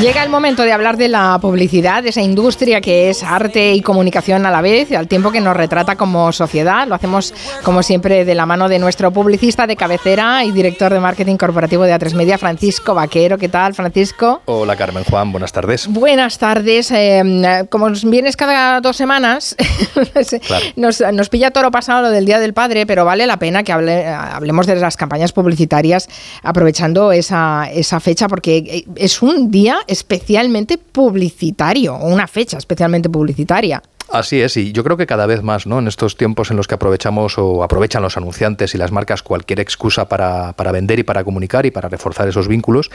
Llega el momento de hablar de la publicidad, de esa industria que es arte y comunicación a la vez, al tiempo que nos retrata como sociedad. Lo hacemos, como siempre, de la mano de nuestro publicista de cabecera y director de marketing corporativo de A3 Media, Francisco Vaquero. ¿Qué tal, Francisco? Hola, Carmen Juan. Buenas tardes. Buenas tardes. Eh, como vienes cada dos semanas, nos, pilla toro pasado lo del Día del Padre, pero vale la pena que hablemos de las campañas publicitarias aprovechando esa, esa fecha, porque es un día especialmente publicitario, o una fecha especialmente publicitaria. Así es, y yo creo que cada vez más, ¿no? En estos tiempos en los que aprovechamos o aprovechan los anunciantes y las marcas cualquier excusa para, para vender y para comunicar y para reforzar esos vínculos,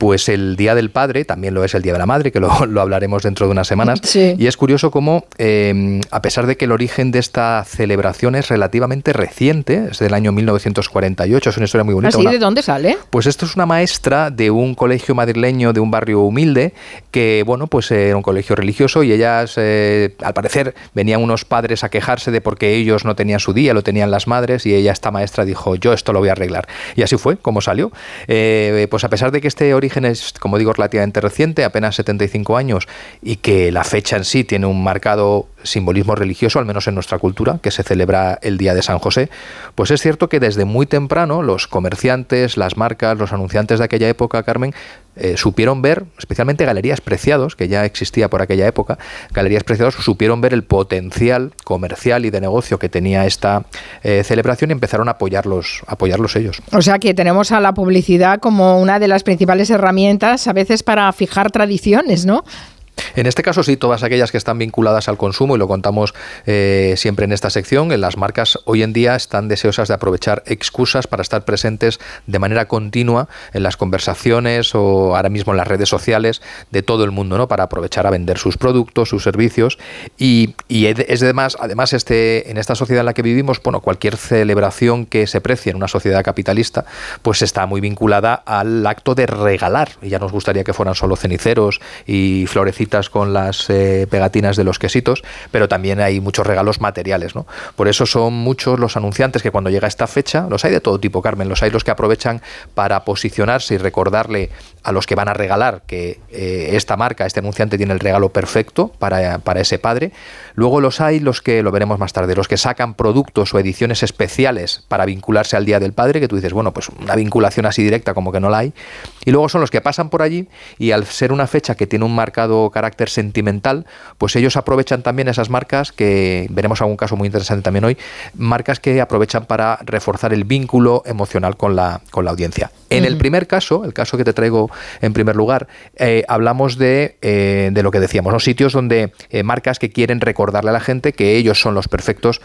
pues el Día del Padre también lo es el Día de la Madre, que lo, hablaremos dentro de unas semanas. Y es curioso cómo, em, a pesar de que el origen de esta celebración es relativamente reciente, es del año 1948, es una historia muy bonita. ¿Así? ¿De dónde sale? Pues esto es una maestra de un colegio madrileño de un barrio humilde, que, bueno, pues era un colegio religioso y ellas, eh, al parecer, venían unos padres a quejarse de porque ellos no tenían su día, lo tenían las madres, y ella, esta maestra, dijo, yo esto lo voy a arreglar. Y así fue, como salió. Eh, pues a pesar de que este origen es, como digo, relativamente reciente, apenas 75 años, y que la fecha en sí tiene un marcado simbolismo religioso, al menos en nuestra cultura, que se celebra el Día de San José, pues es cierto que desde muy temprano los comerciantes, las marcas, los anunciantes de aquella época, Carmen, eh, supieron ver, especialmente Galerías Preciados, que ya existía por aquella época, Galerías Preciados supieron ver el potencial comercial y de negocio que tenía esta eh, celebración y empezaron a apoyarlos, a apoyarlos ellos. O sea que tenemos a la publicidad como una de las principales herramientas a veces para fijar tradiciones, ¿no? En este caso sí, todas aquellas que están vinculadas al consumo, y lo contamos eh, siempre en esta sección, en las marcas hoy en día están deseosas de aprovechar excusas para estar presentes de manera continua en las conversaciones o ahora mismo en las redes sociales de todo el mundo, ¿no? Para aprovechar a vender sus productos, sus servicios. Y, es además, además este, en esta sociedad en la que vivimos, bueno, cualquier celebración que se precie en una sociedad capitalista, pues está muy vinculada al acto de regalar. Y ya nos gustaría que fueran solo ceniceros y florecitas con las eh, pegatinas de los quesitos, pero también hay muchos regalos materiales. ¿no? Por eso son muchos los anunciantes que cuando llega esta fecha, los hay de todo tipo, Carmen, los hay los que aprovechan para posicionarse y recordarle a los que van a regalar que eh, esta marca, este anunciante tiene el regalo perfecto para, para ese padre. Luego los hay los que, lo veremos más tarde, los que sacan productos o ediciones especiales para vincularse al Día del Padre, que tú dices, bueno, pues una vinculación así directa como que no la hay. Y luego son los que pasan por allí y al ser una fecha que tiene un marcado carácter sentimental, pues ellos aprovechan también esas marcas que veremos algún caso muy interesante también hoy, marcas que aprovechan para reforzar el vínculo emocional con la, con la audiencia. En el primer caso, el caso que te traigo en primer lugar, eh, hablamos de, eh, de, lo que decíamos, los sitios donde eh, marcas que quieren recordarle a la gente que ellos son los perfectos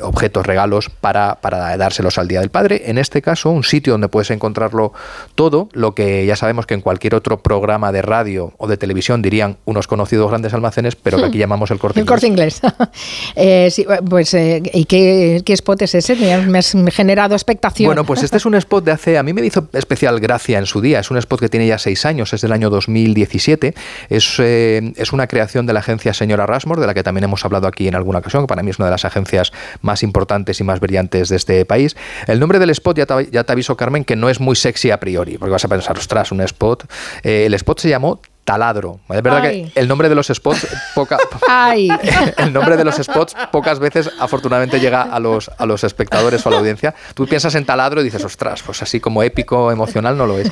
objetos, regalos para, para dárselos al Día del Padre. En este caso, un sitio donde puedes encontrarlo todo, lo que ya sabemos que en cualquier otro programa de radio o de televisión dirían unos conocidos grandes almacenes, pero que aquí llamamos el corte inglés. El corte inglés. Eh, sí, pues, eh, ¿y qué, spot es ese? Me has generado expectación. Bueno, pues este es un spot de hace, a mí me hizo especial gracia en su día, es un spot que tiene ya seis años, es del año 2017, es, eh, es una creación de la agencia Señora Rasmore, de la que también hemos hablado aquí en alguna ocasión, que para mí es una de las agencias más importantes y más brillantes de este país. El nombre del spot, ya te, ya te aviso Carmen, que no es muy sexy a priori, porque vas a pensar, ostras, un spot. el spot se llamó taladro. Es verdad que el nombre de los spots poca, el nombre de los spots pocas veces afortunadamente llega a los a los espectadores o a la audiencia. Tú piensas en taladro y dices, ostras, pues así como épico, emocional no lo es.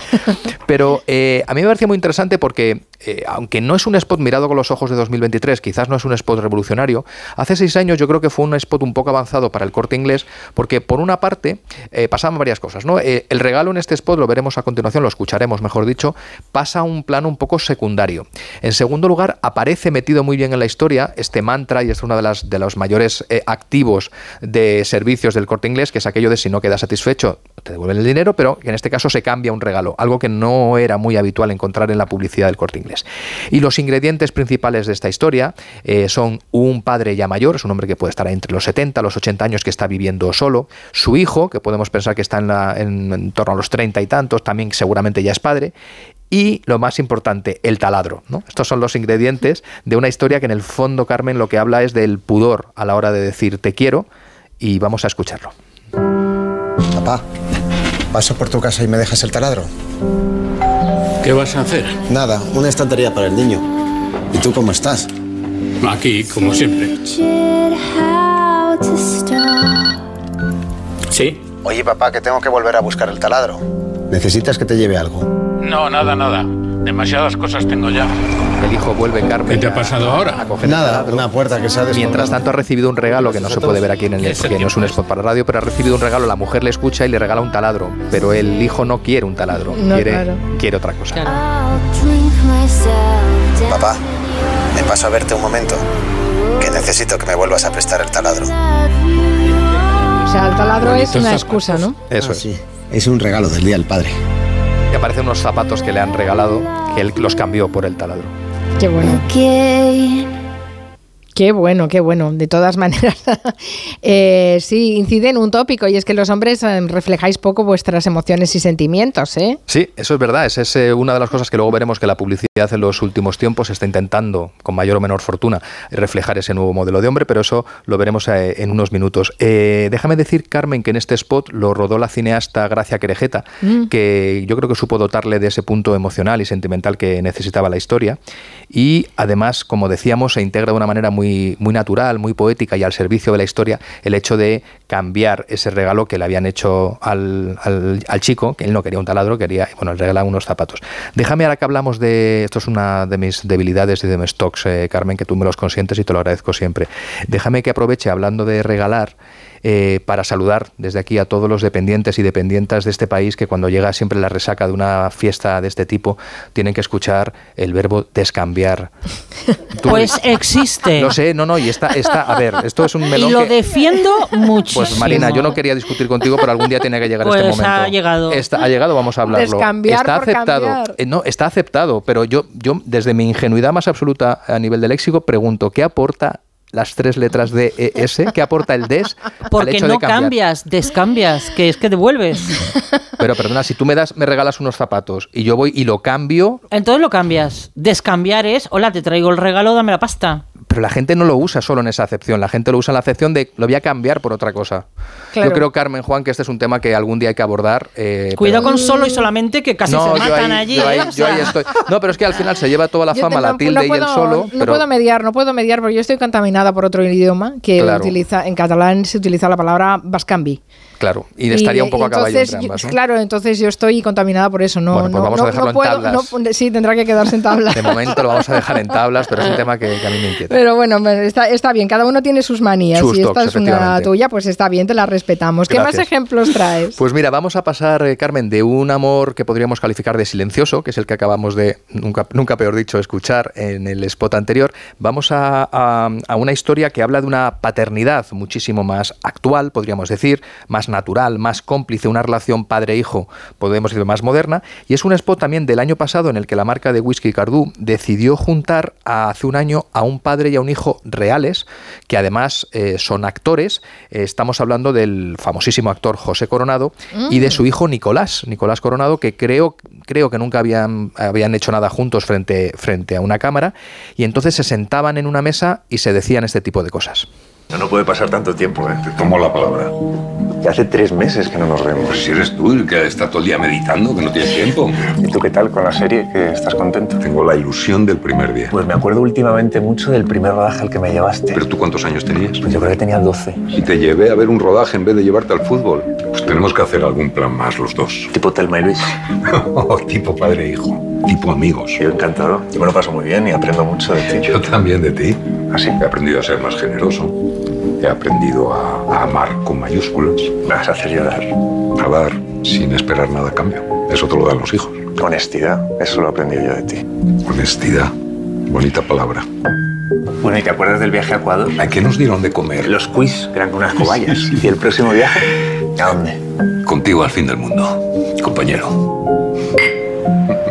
Pero eh, a mí me parecía muy interesante porque eh, aunque no es un spot mirado con los ojos de 2023, quizás no es un spot revolucionario, hace seis años yo creo que fue un spot un poco avanzado para el corte inglés, porque por una parte eh, pasaban varias cosas. ¿no? el regalo en este spot, lo veremos a continuación, lo escucharemos mejor dicho, pasa a un plano un poco secundario en segundo lugar, aparece metido muy bien en la historia este mantra, y es uno de, las, de los mayores eh, activos de servicios del corte inglés, que es aquello de si no quedas satisfecho, te devuelven el dinero, pero en este caso se cambia un regalo, algo que no era muy habitual encontrar en la publicidad del corte inglés. Y los ingredientes principales de esta historia eh, son un padre ya mayor, es un hombre que puede estar entre los 70, los 80 años, que está viviendo solo, su hijo, que podemos pensar que está en, en torno a los 30 y tantos, también seguramente ya es padre, y lo más importante, el taladro. ¿no? Estos son los ingredientes de una historia que en el fondo, Carmen, lo que habla es del pudor a la hora de decir te quiero y vamos a escucharlo. Papá, ¿paso por tu casa y me dejas el taladro? ¿Qué vas a hacer? Nada, una estantería para el niño. ¿Y tú cómo estás? Aquí, como siempre. ¿Sí? Oye, papá, que tengo que volver a buscar el taladro. ¿Necesitas que te lleve algo? No, nada, nada. Demasiadas cosas tengo ya. El hijo vuelve Carmen. ¿Qué te ha pasado ahora? A coger el Nada, una puerta que se ha Mientras tanto ha recibido un regalo que no se puede ver aquí en el porque no es un spot para radio, pero ha recibido un regalo, la mujer le escucha y le regala un taladro, pero el hijo no quiere un taladro, No, quiere, claro. quiere otra cosa. Papá, me paso a verte un momento. Que necesito que me vuelvas a prestar el taladro. O sea, el taladro es una excusa, ¿no? Eso Ah, es. sí. Es un regalo del Día del Padre. Y aparecen unos zapatos que le han regalado, que él los cambió por el taladro. Qué bueno. Qué bueno, qué bueno. De todas maneras, eh, sí, incide en un tópico y es que los hombres eh, reflejáis poco vuestras emociones y sentimientos, ¿eh? Sí, eso es verdad. Esa es eh, una de las cosas que luego veremos que la publicidad en los últimos tiempos está intentando, con mayor o menor fortuna, reflejar ese nuevo modelo de hombre, pero eso lo veremos eh, en unos minutos. Eh, déjame decir, Carmen, que en este spot lo rodó la cineasta Gracia Querejeta, que yo creo que supo dotarle de ese punto emocional y sentimental que necesitaba la historia. Y además, como decíamos, se integra de una manera muy, muy natural, muy poética y al servicio de la historia el hecho de cambiar ese regalo que le habían hecho al, al- chico, que él no quería un taladro, quería, bueno, le regalaban unos zapatos. Déjame ahora que hablamos de, esto es una de mis debilidades y de mis stocks, eh, Carmen, que tú me los consientes y te lo agradezco siempre. Déjame que aproveche hablando de regalar. Eh, para saludar desde aquí a todos los dependientes y dependientas de este país que cuando llega siempre la resaca de una fiesta de este tipo tienen que escuchar el verbo descambiar. Tú- Pues existe. Lo sé, no, no, y está, está, a ver, esto es un y melón lo que- defiendo muchísimo. pues Marina, yo no quería discutir contigo, pero algún día tiene que llegar este Pues momento. ha llegado. Está- ha llegado, vamos a hablarlo. Descambiar está por aceptado. Eh, no, está aceptado, pero yo, yo desde mi ingenuidad más absoluta a nivel de léxico pregunto, ¿qué aporta las tres letras de ES? ¿Qué aporta el des al Porque hecho no de cambias, descambias, que es que devuelves. Pero perdona, si tú me das, me regalas unos zapatos y yo voy y lo cambio, Entonces lo cambias. Descambiar es, hola, te traigo el regalo, dame la pasta. Pero la gente no lo usa solo en esa acepción, la gente lo usa en la acepción de lo voy a cambiar por otra cosa. Claro. Yo creo, Carmen Juan, que este es un tema que algún día hay que abordar. eh, Cuidado pero- con solo y solamente que casi no, se yo matan ahí, allí. yo ahí- estoy. No, pero es que al final se lleva toda la Yo fama la tilde no y el puedo- solo. No pero puedo mediar, no puedo mediar porque yo estoy contaminada por otro idioma que Claro. utiliza, en catalán se utiliza la palabra bascambi. Claro, y estaría un poco a caballo entonces, entre ambas. ¿no? Claro, entonces yo estoy contaminada por eso. No, Bueno, pues no, vamos a no- dejarlo no en puedo, tablas. no- sí, tendrá que quedarse en tablas. De momento lo vamos a dejar en tablas, pero es un tema que, que a mí me inquieta. Pero bueno, está, está bien, cada uno tiene sus manías. Sus si esta es una tuya, pues está bien, te la respetamos. ¿Qué más ejemplos traes? Pues mira, vamos a pasar, eh, Carmen, de un amor que podríamos calificar de silencioso, que es el que acabamos de, nunca, nunca peor dicho, escuchar en el spot anterior, vamos a, a- a una historia que habla de una paternidad muchísimo más actual, podríamos decir, más natural, más cómplice, una relación padre-hijo, podemos decir, más moderna, y es un spot también del año pasado en el que la marca de whisky Cardú decidió juntar a- hace un año a un padre y a un hijo reales, que además eh, son actores, Eh, estamos hablando del famosísimo actor José Coronado y de su hijo Nicolás, Nicolás Coronado, que creo, creo que nunca habían, habían hecho nada juntos frente, frente a una cámara, y entonces se sentaban en una mesa y se decían este tipo de cosas. No, no puede pasar tanto tiempo, ¿eh? Te tomo la palabra. Que hace tres meses que no nos vemos. Pues si eres tú el que está todo el día meditando, que no tienes tiempo. ¿Y tú qué tal con la serie? ¿Que estás contento? Tengo la ilusión del primer día. Pues me acuerdo últimamente mucho del primer rodaje al que me llevaste. ¿Pero tú cuántos años tenías? Pues yo creo que tenía 12. Y te llevé a ver un rodaje en vez de llevarte al fútbol. Pues tenemos que hacer algún plan más los dos. Tipo Telma y Luis. tipo padre e hijo. Tipo amigos. Yo encantado. Yo me lo paso muy bien y aprendo mucho de ti. Yo también de ti. ¿Así? He aprendido a ser más generoso. He aprendido a, a amar con mayúsculas. Vas a hacer llorar. A dar sin esperar nada a cambio. Eso te lo dan los hijos. Honestidad. Eso lo he aprendido yo de ti. Honestidad. Bonita palabra. Bueno, ¿y te acuerdas del viaje a Ecuador? ¿A qué nos dieron de comer? Los quiz, eran con unas cobayas. ¿Y el próximo viaje? ¿A dónde? Contigo al fin del mundo, compañero.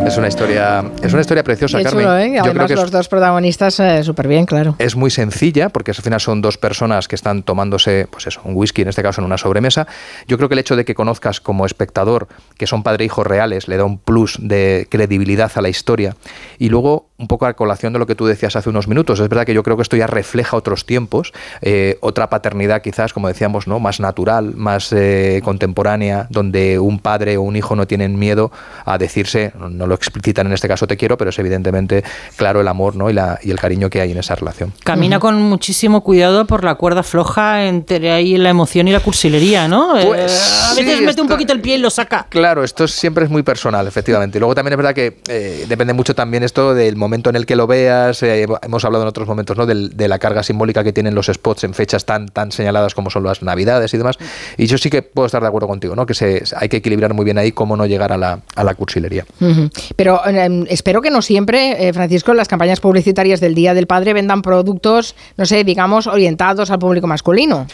Es una historia, es una historia preciosa, Qué Carmen. chulo, ¿eh? Yo creo que es- los dos protagonistas súper bien, claro. Es muy sencilla porque al final son dos personas que están tomándose, pues eso, un whisky en este caso en una sobremesa. Yo creo que el hecho de que conozcas como espectador que son padre e hijo reales le da un plus de credibilidad a la historia y luego un poco a colación de lo que tú decías hace unos minutos. Es verdad que yo creo que esto ya refleja otros tiempos, eh, otra paternidad quizás, como decíamos, ¿no? más natural, más eh, contemporánea, donde un padre o un hijo no tienen miedo a decirse, no lo explicitan en este caso te quiero, pero es evidentemente claro el amor ¿no? y, la, y el cariño que hay en esa relación. Camina con muchísimo cuidado por la cuerda floja entre ahí la emoción y la cursilería, ¿no? Pues, a veces mete un poquito el pie y lo saca. Claro, esto siempre es muy personal, efectivamente. Y luego también es verdad que depende mucho también esto del momento en el que lo veas. Eh, hemos hablado en otros momentos ¿no? de, la carga simbólica que tienen los spots en fechas tan, tan señaladas como son las navidades y demás. Y yo sí que puedo estar de acuerdo contigo, ¿no? que se, hay que equilibrar muy bien ahí cómo no llegar a la, a la cursilería. Pero em, espero que no siempre, eh, Francisco, las campañas publicitarias del Día del Padre vendan productos, no sé, digamos, orientados al público masculino.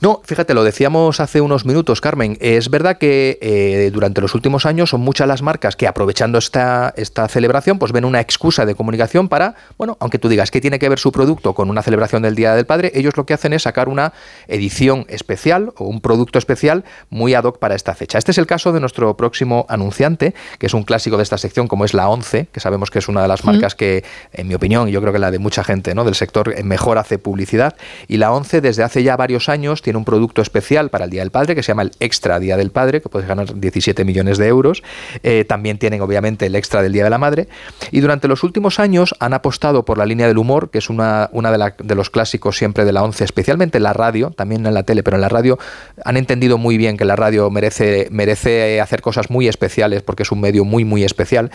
No, fíjate, lo decíamos hace unos minutos, Carmen. Es verdad que eh, durante los últimos años son muchas las marcas que aprovechando esta, esta celebración, pues ven una excusa de comunicación para, bueno, aunque tú digas que tiene que ver su producto con una celebración del Día del Padre, ellos lo que hacen es sacar una edición especial o un producto especial muy ad hoc para esta fecha. Este es el caso de nuestro próximo anunciante, que es un clásico de esta sección, como es la 11, que sabemos que es una de las marcas que, en mi opinión, y yo creo que la de mucha gente ¿no? del sector, eh, mejor hace publicidad. Y la 11, desde hace ya varios años, tiene un producto especial para el Día del Padre que se llama el Extra Día del Padre, que puedes ganar 17 millones de euros. Eh, también tienen, obviamente, el extra del Día de la Madre. Y durante los últimos años han apostado por la línea del humor, que es una, una de, los clásicos siempre de la 11, especialmente en la radio, también en la tele, pero en la radio han entendido muy bien que la radio merece, merece hacer cosas muy especiales porque es un medio muy, muy especial.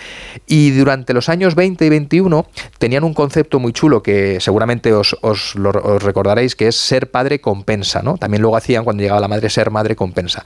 Y durante los años 20 y 21 tenían un concepto muy chulo que seguramente os, os recordaréis, que es ser padre compensa. ¿no? También luego hacían cuando llegaba la madre ser madre compensa.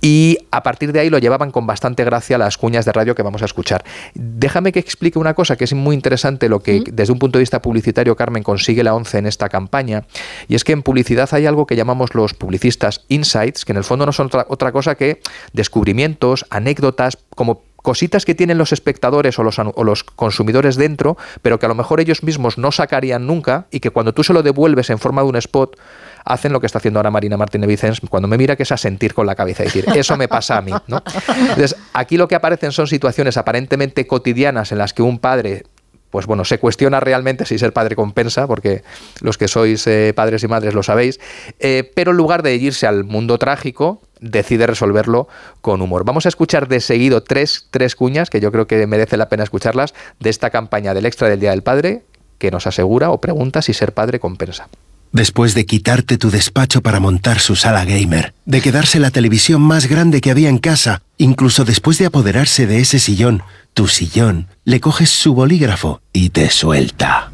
Y a partir de ahí lo llevaban con bastante gracia las cuñas de radio que vamos a escuchar. Déjame que explique una cosa que es muy interesante, lo que desde un punto de vista publicitario Carmen consigue la 11 en esta campaña, y es que en publicidad hay algo que llamamos los publicistas insights, que en el fondo no son otra, otra cosa que descubrimientos, anécdotas, como cositas que tienen los espectadores o los, o los, consumidores dentro, pero que a lo mejor ellos mismos no sacarían nunca y que cuando tú se lo devuelves en forma de un spot, hacen lo que está haciendo ahora Marina Martínez Vicens cuando me mira, que es a sentir con la cabeza y decir, eso me pasa a mí. ¿no? Entonces, aquí lo que aparecen son situaciones aparentemente cotidianas en las que un padre pues bueno, se cuestiona realmente si ser padre compensa, porque los que sois eh, padres y madres lo sabéis, eh, pero en lugar de irse al mundo trágico, decide resolverlo con humor. Vamos a escuchar de seguido tres, tres cuñas, que yo creo que merece la pena escucharlas, de esta campaña del extra del Día del Padre, que nos asegura o pregunta si ser padre compensa. Después de quitarte tu despacho para montar su sala gamer, de quedarse la televisión más grande que había en casa, incluso después de apoderarse de ese sillón, tu sillón, le coges su bolígrafo y te suelta.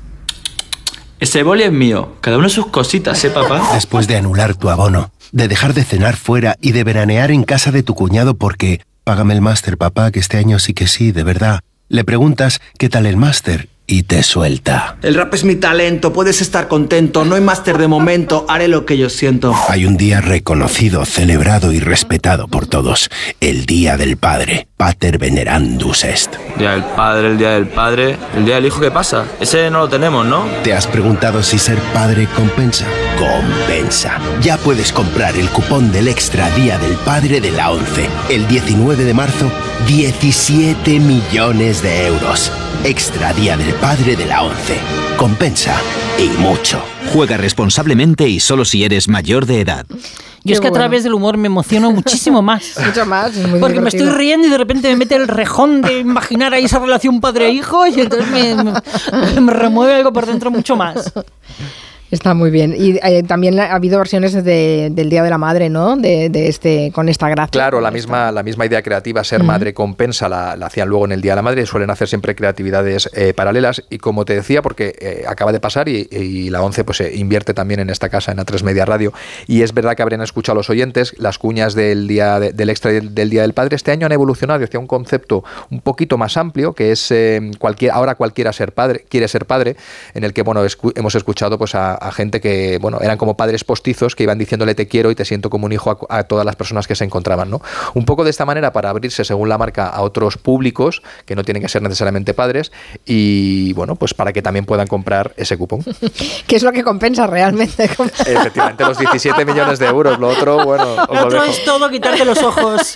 Ese boli es mío, cada uno sus cositas, ¿eh, papá? Después de anular tu abono, de dejar de cenar fuera y de veranear en casa de tu cuñado porque, págame el máster, papá, que este año sí que sí, de verdad. Le preguntas qué tal el máster y te suelta. El rap es mi talento, puedes estar contento, no hay máster de momento, haré lo que yo siento. Hay un día reconocido, celebrado y respetado por todos, el Día del Padre, Pater Venerandus Est. Día del Padre, el Día del Padre, el Día del Hijo, ¿qué pasa? Ese no lo tenemos, ¿no? ¿Te has preguntado si ser padre compensa? Compensa. Ya puedes comprar el cupón del Extra Día del Padre de la 11. El 19 de marzo, 17 millones de euros. Extra Día del Padre de la 11. Compensa y mucho. Juega responsablemente y solo si eres mayor de edad. Yo es que a través del humor me emociono muchísimo más. Mucho más. Porque me estoy riendo y de repente me mete el rejón de imaginar ahí esa relación padre-hijo y entonces me, me, me remueve algo por dentro mucho más. Está muy bien. Y eh, también ha habido versiones de, del Día de la Madre, ¿no? De, de, este, con esta gracia. Claro, la misma, la misma idea creativa, ser uh -huh. madre compensa, la, la, hacían luego en el Día de la Madre, suelen hacer siempre creatividades eh, paralelas. Y como te decía, porque eh, acaba de pasar y, y la 11 pues invierte también en esta casa, en A3 Media Radio. Y es verdad que habrían escuchado a los oyentes las cuñas del día de, del extra del, del, Día del Padre. Este año han evolucionado hacia un concepto un poquito más amplio, que es cualquier, ahora cualquiera ser padre, quiere ser padre, en el que bueno, escu hemos escuchado pues a a, gente que, bueno, eran como padres postizos que iban diciéndole te quiero y te siento como un hijo a, todas las personas que se encontraban, ¿no? Un poco de esta manera para abrirse, según la marca, a otros públicos que no tienen que ser necesariamente padres y, bueno, pues para que también puedan comprar ese cupón. ¿Qué es lo que compensa realmente? Efectivamente, los 17 millones de euros. Lo otro, bueno. Lo otro es todo quitarte los ojos.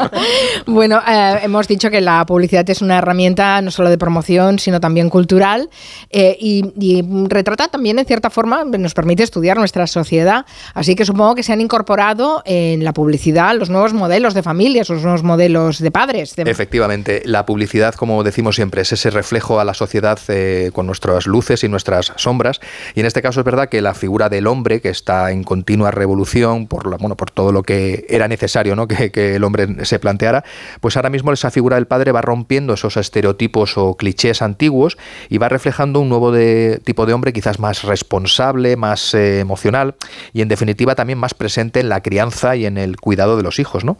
bueno, eh, hemos dicho que la publicidad es una herramienta no solo de promoción, sino también cultural eh, y, retrata también, en cierta forma, nos permite estudiar nuestra sociedad. Así que supongo que se han incorporado en la publicidad los nuevos modelos de familias, los nuevos modelos de padres. Efectivamente, la publicidad, como decimos siempre, es ese reflejo a la sociedad eh, con nuestras luces y nuestras sombras. Y en este caso es verdad que la figura del hombre, que está en continua revolución por, la, bueno, por todo lo que era necesario ¿no? que, que el hombre se planteara, pues ahora mismo esa figura del padre va rompiendo esos estereotipos o clichés antiguos y va reflejando un nuevo de, tipo de hombre quizás más responsable, más eh, emocional y en definitiva también más presente en la crianza y en el cuidado de los hijos. ¿no?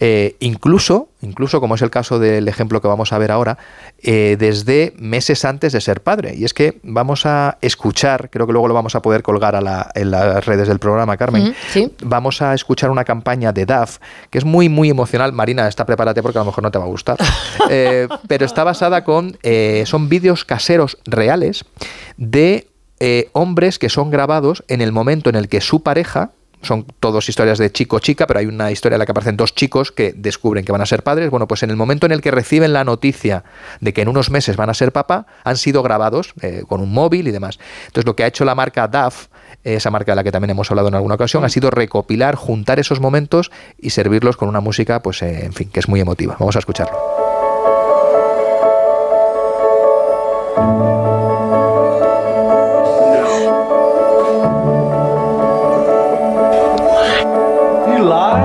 Eh, incluso, incluso como es el caso del ejemplo que vamos a ver ahora, eh, desde meses antes de ser padre. Y es que vamos a escuchar, creo que luego lo vamos a poder colgar a en las redes del programa, Carmen, vamos a escuchar una campaña de DAF que es muy, muy emocional. Marina, está prepárate porque a lo mejor no te va a gustar. Pero está basada con, son vídeos caseros reales de hombres que son grabados en el momento en el que su pareja son todos historias de chico-chica, pero hay una historia en la que aparecen dos chicos que descubren que van a ser padres. Bueno, pues en el momento en el que reciben la noticia de que en unos meses van a ser papá, han sido grabados eh, con un móvil y demás. Entonces, lo que ha hecho la marca DAF, esa marca de la que también hemos hablado en alguna ocasión, ha sido recopilar, juntar esos momentos y servirlos con una música, pues, eh, en fin, que es muy emotiva. Vamos a escucharlo. lá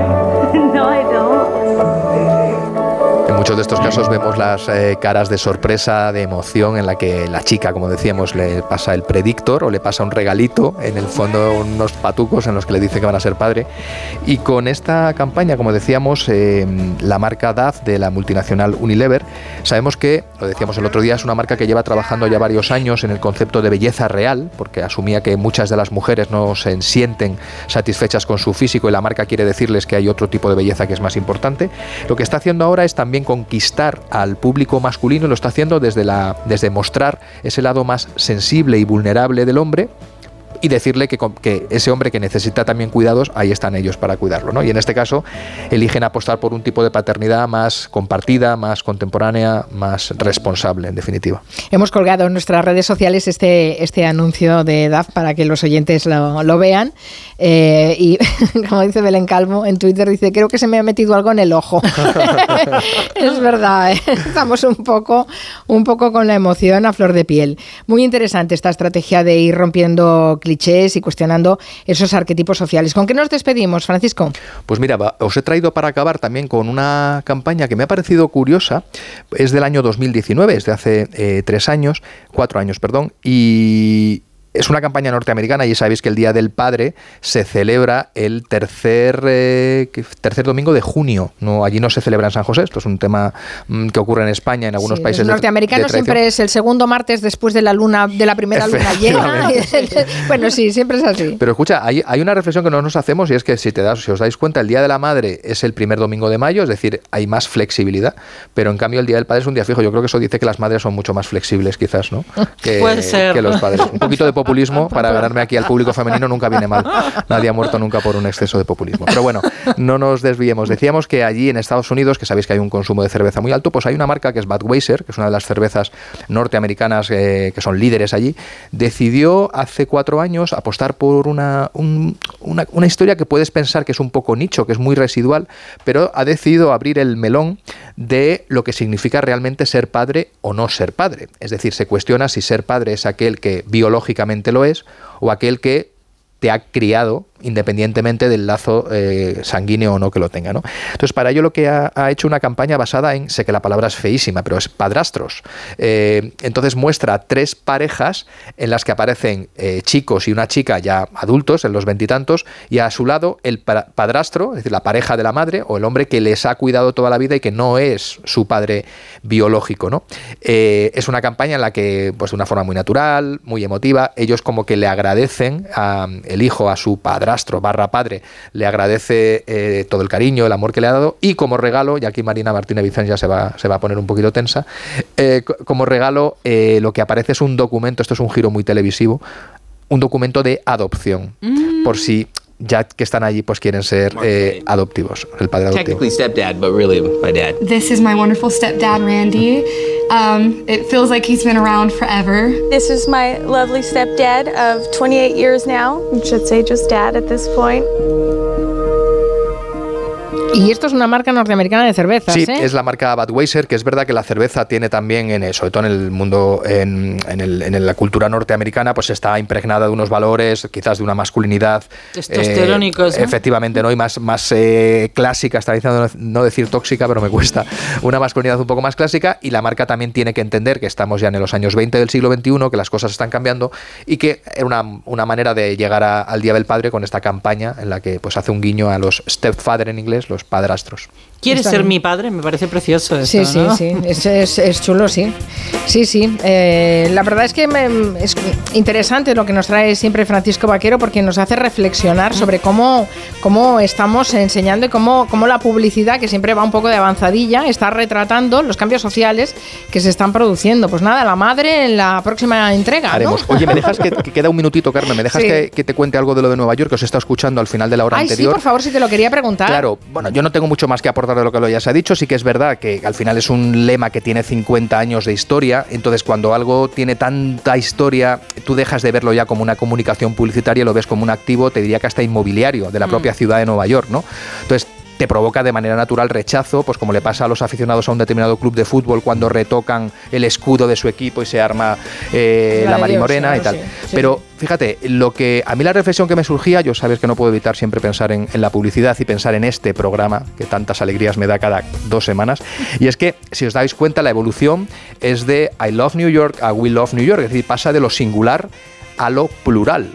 muchos de estos casos vemos las eh, caras de sorpresa, de emoción, en la que la chica, como decíamos, le pasa el predictor o le pasa un regalito, en el fondo unos patucos en los que le dice que van a ser padre. Y con esta campaña, como decíamos, eh, la marca DAF de la multinacional Unilever, sabemos que, lo decíamos el otro día, es una marca que lleva trabajando ya varios años en el concepto de belleza real, porque asumía que muchas de las mujeres no se sienten satisfechas con su físico y la marca quiere decirles que hay otro tipo de belleza que es más importante. Lo que está haciendo ahora es también conquistar al público masculino, lo está haciendo desde, la, desde mostrar ese lado más sensible y vulnerable del hombre y decirle que, que, ese hombre que necesita también cuidados, ahí están ellos para cuidarlo. ¿no? Y en este caso eligen apostar por un tipo de paternidad más compartida, más contemporánea, más responsable, en definitiva. Hemos colgado en nuestras redes sociales este, este anuncio de DAF para que los oyentes lo, vean. Eh, y como dice Belén Calvo en Twitter, dice, creo que se me ha metido algo en el ojo. es verdad, ¿eh? estamos un poco, un poco con la emoción a flor de piel. Muy interesante esta estrategia de ir rompiendo clientes y cuestionando esos arquetipos sociales. ¿Con qué nos despedimos, Francisco? Pues mira, os he traído para acabar también con una campaña que me ha parecido curiosa. Es del año 2019, es de hace eh, tres años, cuatro años, perdón, y es una campaña norteamericana y sabéis que el Día del Padre se celebra el tercer, eh, tercer domingo de junio. No, allí no se celebra en San José. Esto es un tema mm, que ocurre en España, en algunos países. norteamericanos siempre es el segundo martes después de la luna, de la primera luna llena. bueno, sí, siempre es así. Pero escucha, hay, hay una reflexión que no nos hacemos y es que si te das, si os dais cuenta, el Día de la Madre es el primer domingo de mayo, es decir, hay más flexibilidad. Pero en cambio el Día del Padre es un día fijo. Yo creo que eso dice que las madres son mucho más flexibles, quizás, ¿no? Que, Puede ser. que los padres. Un poquito de populismo para ganarme aquí al público femenino nunca viene mal. Nadie ha muerto nunca por un exceso de populismo. Pero bueno, no nos desviemos. Decíamos que allí en Estados Unidos, que sabéis que hay un consumo de cerveza muy alto, pues hay una marca que es Budweiser, que es una de las cervezas norteamericanas eh, que son líderes allí, decidió hace cuatro años apostar por una, una, una historia que puedes pensar que es un poco nicho, que es muy residual, pero ha decidido abrir el melón de lo que significa realmente ser padre o no ser padre. Es decir, se cuestiona si ser padre es aquel que biológicamente lo es o aquel que te ha criado independientemente del lazo eh, sanguíneo o no que lo tenga. ¿no? Entonces, para ello lo que ha, hecho una campaña basada en, sé que la palabra es feísima, pero es padrastros. Eh, entonces muestra tres parejas en las que aparecen eh, chicos y una chica ya adultos, en los veintitantos, y, a su lado el padrastro, es decir, la pareja de la madre o el hombre que les ha cuidado toda la vida y que no es su padre biológico. ¿no? es una campaña en la que, pues de una forma muy natural, muy emotiva, ellos como que le agradecen a, el hijo a su padrastro, barra padre le agradece eh, todo el cariño, el amor que le ha dado y como regalo, y aquí Marina Martínez Vicente ya se va, se va a poner un poquito tensa, eh, como regalo eh, lo que aparece es un documento, esto es un giro muy televisivo, un documento de adopción, mm. por si ya que están allí, pues quieren ser eh, adoptivos. El padre adoptivo. Technically stepdad, but really my dad. This is my wonderful stepdad, Randy. Um, it feels like he's been around forever. This is my lovely stepdad of 28 years now. I should say just dad at this point. Y esto es una marca norteamericana de cervezas. Sí, ¿eh? es la marca Budweiser, que es verdad que la cerveza tiene también, en, sobre todo en el mundo, en, en, la cultura norteamericana, pues está impregnada de unos valores, quizás de una masculinidad. Testosterónicos. Eh, Efectivamente, ¿no? Y más, más eh, clásica, está diciendo no decir tóxica, pero me cuesta. Una masculinidad un poco más clásica y la marca también tiene que entender que estamos ya en los años 20 del siglo XXI, que las cosas están cambiando y que era una, una manera de llegar al Día del Padre con esta campaña en la que pues hace un guiño a los stepfather en inglés, los padrastros. ¿Quieres ser mi padre? Me parece precioso esto, Sí, sí, sí. Es, es, chulo, sí. Sí, sí. Eh, la verdad es que es interesante lo que nos trae siempre Francisco Vaquero porque nos hace reflexionar sobre cómo, cómo estamos enseñando y cómo, cómo la publicidad, que siempre va un poco de avanzadilla, está retratando los cambios sociales que se están produciendo. Pues nada, la madre en la próxima entrega. Haremos. Oye, ¿me dejas que, queda un minutito, Carmen? ¿Me dejas que, te cuente algo de lo de Nueva York que os está escuchando al final de la hora Ay, anterior? Sí, por favor, si te lo quería preguntar. Claro, bueno, yo no tengo mucho más que aportar de lo que lo ya se ha dicho. Sí que es verdad que al final es un lema que tiene 50 años de historia. Entonces, cuando algo tiene tanta historia, tú dejas de verlo ya como una comunicación publicitaria, lo ves como un activo, te diría que hasta inmobiliario de la mm. propia ciudad de Nueva York, ¿no? Entonces, te provoca de manera natural rechazo, pues como le pasa a los aficionados a un determinado club de fútbol cuando retocan el escudo de su equipo y se arma eh, la, marimorena y tal. Pero fíjate, lo que a mí la reflexión que me surgía, yo sabes que no puedo evitar siempre pensar en, la publicidad y pensar en este programa que tantas alegrías me da cada dos semanas, y es que si os dais cuenta la evolución es de I love New York a We love New York, es decir, pasa de lo singular a lo plural.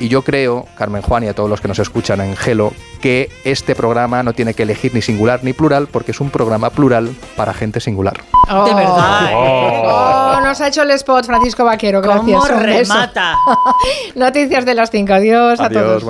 Y yo creo, Carmen Juan y a todos los que nos escuchan en Gelo, que este programa no tiene que elegir ni singular ni plural porque es un programa plural para gente singular. de verdad. Oh. nos ha hecho el spot Francisco Vaquero, gracias. ¿Cómo remata? Noticias de las 5. Adiós, a todos.